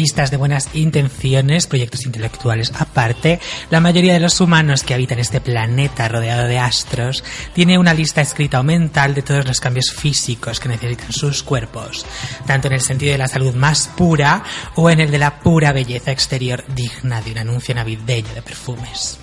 listas de buenas intenciones, proyectos intelectuales aparte, la mayoría de los humanos que habitan este planeta rodeado de astros tiene una lista escrita o mental de todos los cambios físicos que necesitan sus cuerpos, tanto en el sentido de la salud más pura o en el de la pura belleza exterior digna de un anuncio navideño de perfumes.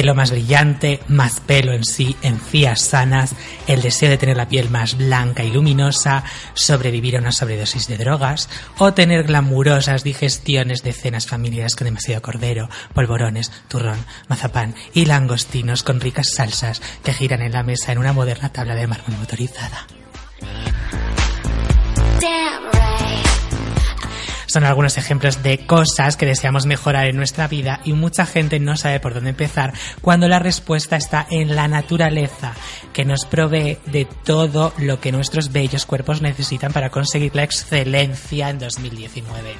Pelo más brillante, más pelo en sí, encías sanas, el deseo de tener la piel más blanca y luminosa, sobrevivir a una sobredosis de drogas o tener glamurosas digestiones de cenas familiares con demasiado cordero, polvorones, turrón, mazapán y langostinos con ricas salsas que giran en la mesa en una moderna tabla de mármol motorizada. Son algunos ejemplos de cosas que deseamos mejorar en nuestra vida y mucha gente no sabe por dónde empezar cuando la respuesta está en la naturaleza, que nos provee de todo lo que nuestros bellos cuerpos necesitan para conseguir la excelencia en 2019.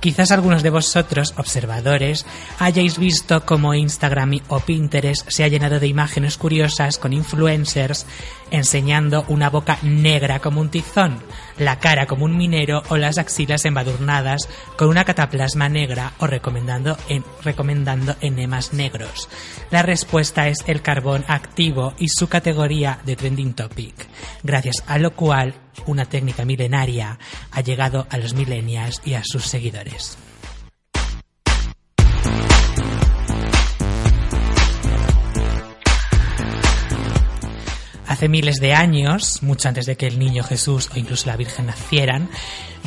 Quizás algunos de vosotros, observadores, hayáis visto cómo Instagram o Pinterest se ha llenado de imágenes curiosas con influencers enseñando una boca negra como un tizón, la cara como un minero o las axilas embadurnadas con una cataplasma negra o recomendando, en- recomendando enemas negros. La respuesta es el carbón activo y su categoría de trending topic, gracias a lo cual una técnica milenaria ha llegado a los millennials y a sus seguidores. Hace miles de años, mucho antes de que el niño Jesús o incluso la Virgen nacieran,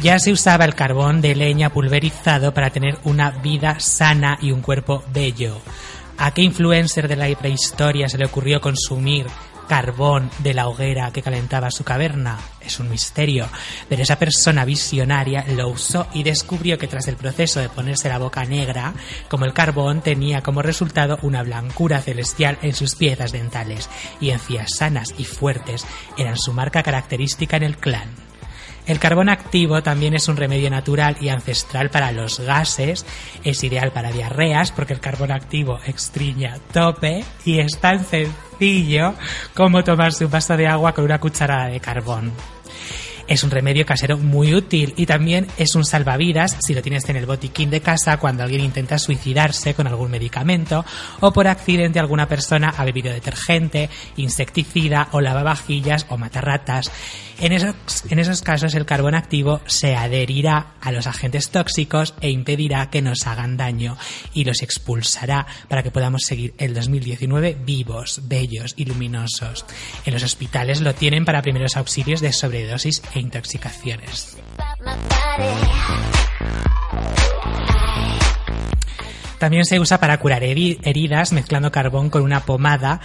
ya se usaba el carbón de leña pulverizado para tener una vida sana y un cuerpo bello. ¿A qué influencer de la prehistoria se le ocurrió consumir carbón de la hoguera que calentaba su caverna? Es un misterio, pero esa persona visionaria lo usó y descubrió que tras el proceso de ponerse la boca negra, como el carbón tenía como resultado una blancura celestial en sus piezas dentales y encías sanas y fuertes eran su marca característica en el clan. El carbón activo también es un remedio natural y ancestral para los gases, es ideal para diarreas porque el carbón activo extriña tope y es tan como tomarse un vaso de agua con una cucharada de carbón. Es un remedio casero muy útil y también es un salvavidas si lo tienes en el botiquín de casa cuando alguien intenta suicidarse con algún medicamento o por accidente alguna persona ha bebido detergente, insecticida o lavavajillas o matarratas. En esos, en esos casos el carbón activo se adherirá a los agentes tóxicos e impedirá que nos hagan daño y los expulsará para que podamos seguir el 2019 vivos, bellos y luminosos. En los hospitales lo tienen para primeros auxilios de sobredosis e intoxicaciones. También se usa para curar heri- heridas mezclando carbón con una pomada,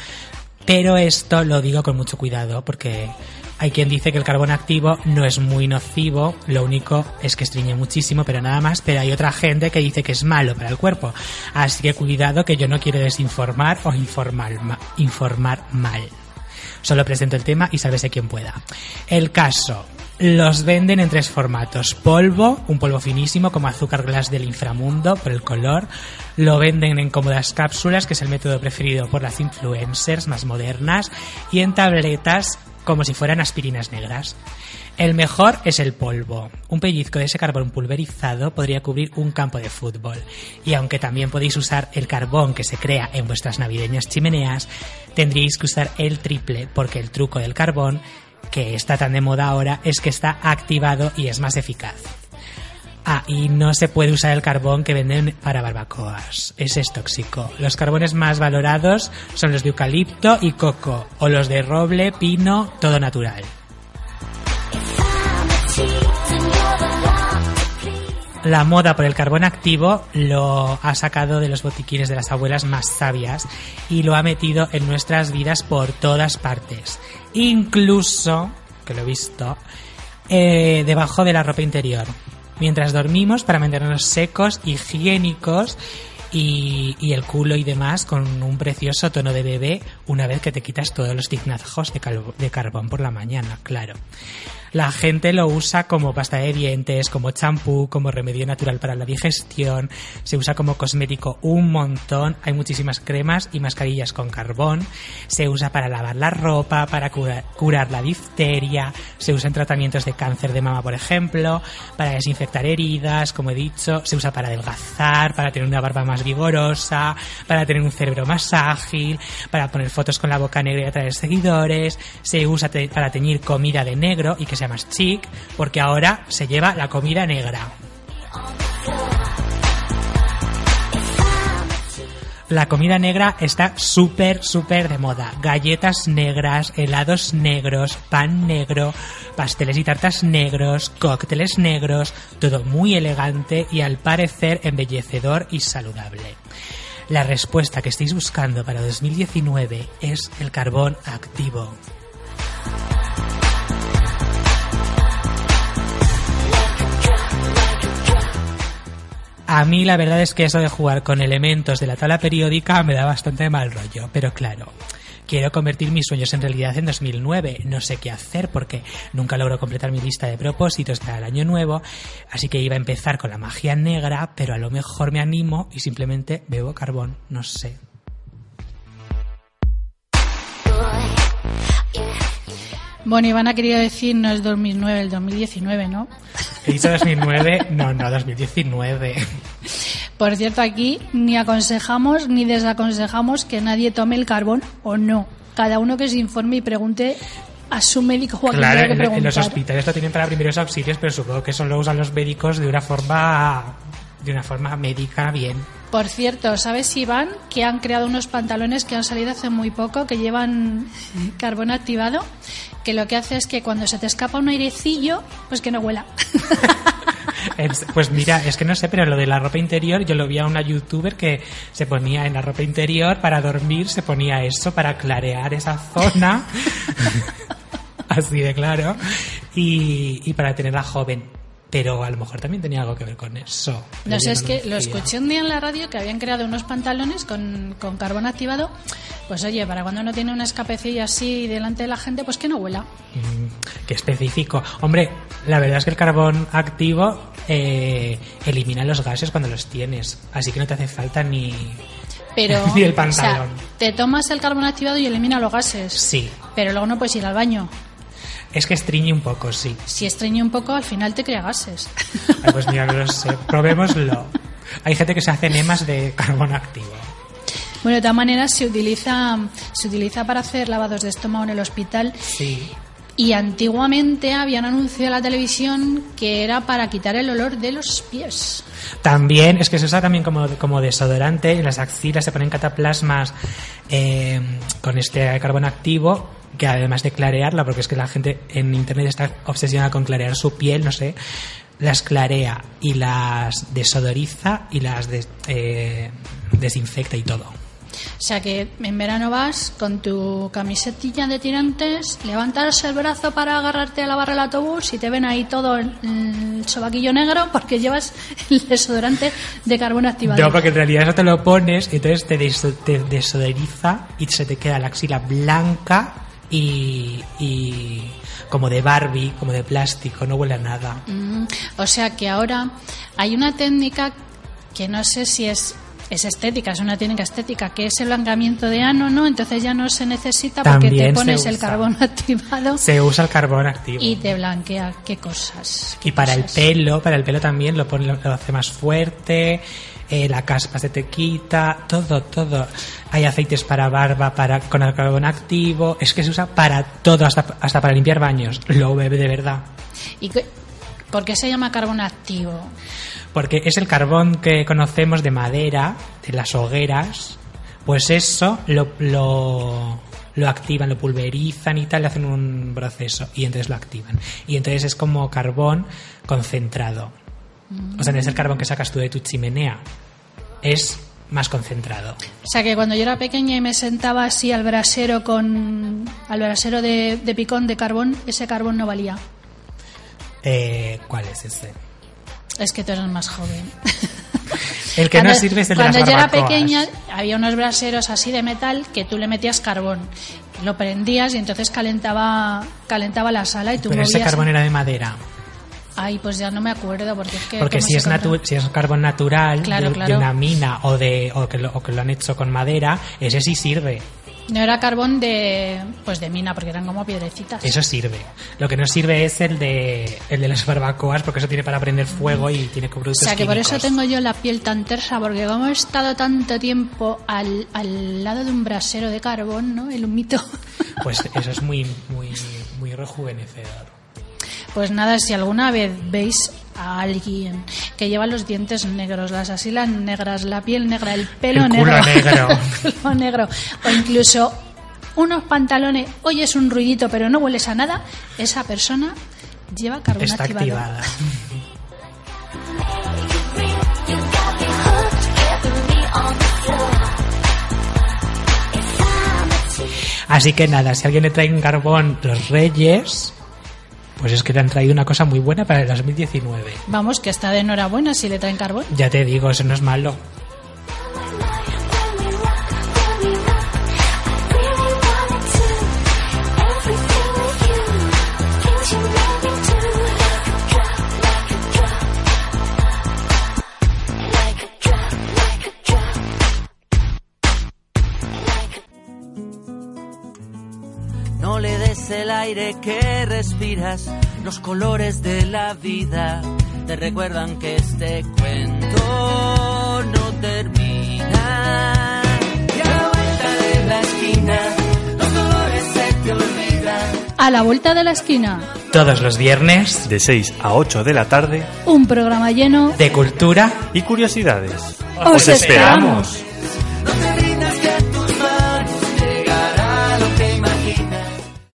pero esto lo digo con mucho cuidado porque hay quien dice que el carbón activo no es muy nocivo, lo único es que estriñe muchísimo, pero nada más, pero hay otra gente que dice que es malo para el cuerpo. Así que cuidado que yo no quiero desinformar o informar, ma- informar mal. Solo presento el tema y sálvese quien pueda. El caso. Los venden en tres formatos. Polvo, un polvo finísimo como azúcar glass del inframundo por el color. Lo venden en cómodas cápsulas, que es el método preferido por las influencers más modernas. Y en tabletas como si fueran aspirinas negras. El mejor es el polvo. Un pellizco de ese carbón pulverizado podría cubrir un campo de fútbol. Y aunque también podéis usar el carbón que se crea en vuestras navideñas chimeneas, tendríais que usar el triple porque el truco del carbón, que está tan de moda ahora, es que está activado y es más eficaz. Ah, y no se puede usar el carbón que venden para barbacoas. Ese es tóxico. Los carbones más valorados son los de eucalipto y coco, o los de roble, pino, todo natural. La moda por el carbón activo lo ha sacado de los botiquines de las abuelas más sabias y lo ha metido en nuestras vidas por todas partes. Incluso, que lo he visto, eh, debajo de la ropa interior. Mientras dormimos para mantenernos secos, higiénicos y, el culo y demás con un precioso tono de bebé una vez que te quitas todos los tiznazos de, de carbón por la mañana, claro. La gente lo usa como pasta de dientes, como champú, como remedio natural para la digestión, se usa como cosmético un montón, hay muchísimas cremas y mascarillas con carbón, se usa para lavar la ropa, para cura- curar la difteria, se usa en tratamientos de cáncer de mama, por ejemplo, para desinfectar heridas, como he dicho, se usa para adelgazar, para tener una barba más vigorosa, para tener un cerebro más ágil, para poner fotos con la boca negra y atraer seguidores, se usa para teñir comida de negro y que sea más chic, porque ahora se lleva la comida negra. La comida negra está súper, súper de moda. Galletas negras, helados negros, pan negro, pasteles y tartas negros, cócteles negros, todo muy elegante y al parecer embellecedor y saludable. La respuesta que estáis buscando para 2019 es el carbón activo. A mí la verdad es que eso de jugar con elementos de la tabla periódica me da bastante mal rollo, pero claro, quiero convertir mis sueños en realidad en 2009. No sé qué hacer porque nunca logro completar mi lista de propósitos para el año nuevo, así que iba a empezar con la magia negra, pero a lo mejor me animo y simplemente bebo carbón, no sé. Bueno, Iván ha querido decir no es 2009, el 2019, ¿no? He dicho 2009, no, no, 2019. Por cierto, aquí ni aconsejamos ni desaconsejamos que nadie tome el carbón o no. Cada uno que se informe y pregunte a su médico o a quien Claro, tenga que en, los hospitales lo tienen para primeros auxilios, pero supongo que eso lo usan los médicos de una forma de una forma médica bien. Por cierto, ¿sabes, Iván, que han creado unos pantalones que han salido hace muy poco que llevan carbón activado? Que lo que hace es que cuando se te escapa un airecillo, pues que no huela. Es- Pues mira, es que no sé, pero lo de la ropa interior, yo lo vi a una youtuber que se ponía en la ropa interior para dormir, se ponía eso para clarear esa zona, así de claro, y, y para tenerla joven. Pero a lo mejor también tenía algo que ver con eso. No sé, es que lo escuché un día en la radio que habían creado unos pantalones con, con carbón activado. Pues oye, para cuando uno tiene una escapecilla así delante de la gente, pues que no huela. Mm, Qué específico. Hombre, la verdad es que el carbón activo eh, elimina los gases cuando los tienes, así que no te hace falta ni... Pero, Ni el o sea, pantalón. te tomas el carbón activado y elimina los gases. Sí, Pero luego no puedes ir al baño. Es que estreñe un poco, sí. Si estreñe un poco, al final te crea gases. Ay, pues mira, no lo sé. Probémoslo. Hay gente que se hace enemas de carbón activo. bueno, de todas maneras, se utiliza, se utiliza para hacer lavados de estómago en el hospital. Sí. Y antiguamente habían anunciado en la televisión que era para quitar el olor de los pies. También, es que se usa también como, como desodorante. En las axilas se ponen cataplasmas eh, con este carbón activo, que además de clarearla, porque es que la gente en internet está obsesionada con clarear su piel, no sé, las clarea y las desodoriza y las des- eh, desinfecta y todo. O sea que en verano vas con tu camisetilla de tirantes, levantas el brazo para agarrarte a la barra del autobús y te ven ahí todo el, el sobaquillo negro porque llevas el desodorante de carbón activado. No, porque en realidad eso te lo pones, y entonces te, deso- te desodoriza y se te queda la axila blanca y, y como de Barbie, como de plástico, no huele a nada. Mm, o sea que ahora hay una técnica que no sé si es es estética, es una técnica estética, que es el blanqueamiento de ano, ¿no? Entonces ya no se necesita porque También te pones el carbón activado Se usa el carbón activo. y te blanquea. ¿Qué cosas? qué Y para el pelo, para el pelo también lo, pone, lo hace más fuerte, eh, la caspa se te quita, todo, todo. Hay aceites para barba, para con el carbón activo, es que se usa para todo, hasta, hasta para limpiar baños. Lo bebe de verdad. ¿Y qué- por qué se llama carbón activo? Porque es el carbón que conocemos de madera, de las hogueras, pues eso lo, lo, lo activan, lo pulverizan y tal, le hacen un proceso y entonces lo activan. Y entonces es como carbón concentrado. O sea, no es el carbón que sacas tú de tu chimenea, es más concentrado. O sea que cuando yo era pequeña y me sentaba así al brasero con al brasero de, de picón de carbón, ese carbón no valía. Eh, ¿Cuál es ese? Es que tú eres más joven. El que no sirve es el de cuando las yo era pequeña había unos braseros así de metal que tú le metías carbón. Lo prendías y entonces calentaba calentaba la sala y tú Pero ese carbón era de madera. Ay, pues ya no me acuerdo porque es que... Porque ¿cómo si es, natu- si es carbón natural Claro, de, de claro. una mina o, de, o, que lo, o que lo han hecho con madera, ese sí sirve. No era carbón de pues de mina porque eran como piedrecitas. Eso sirve. Lo que no sirve es el de, el de las barbacoas porque eso tiene para prender fuego y tiene O productos sea que por químicos. eso tengo yo la piel tan tersa, porque como he estado tanto tiempo al, al lado de un brasero de carbón, ¿no? El humito. Pues eso es muy, muy, muy rejuvenecedor. Pues nada, si alguna vez veis a alguien que lleva los dientes negros, las asilas negras, la piel negra, el pelo El negro, negro. el culo negro, o incluso unos pantalones, oyes un ruidito pero no hueles a nada, esa persona lleva carbón Está activado. activada. Así que nada, si alguien le trae un carbón los reyes, pues es que le han traído una cosa muy buena para el 2019. Vamos, que está de enhorabuena si le traen carbón. Ya te digo, eso no es malo. Aire que respiras, los colores de la vida te recuerdan que este cuento no termina. Y a la vuelta de la esquina, los dolores se te olvidan. A la vuelta de la esquina, Todos los viernes De 6 a 8 de la tarde un programa lleno de cultura y curiosidades. ¡Os esperamos!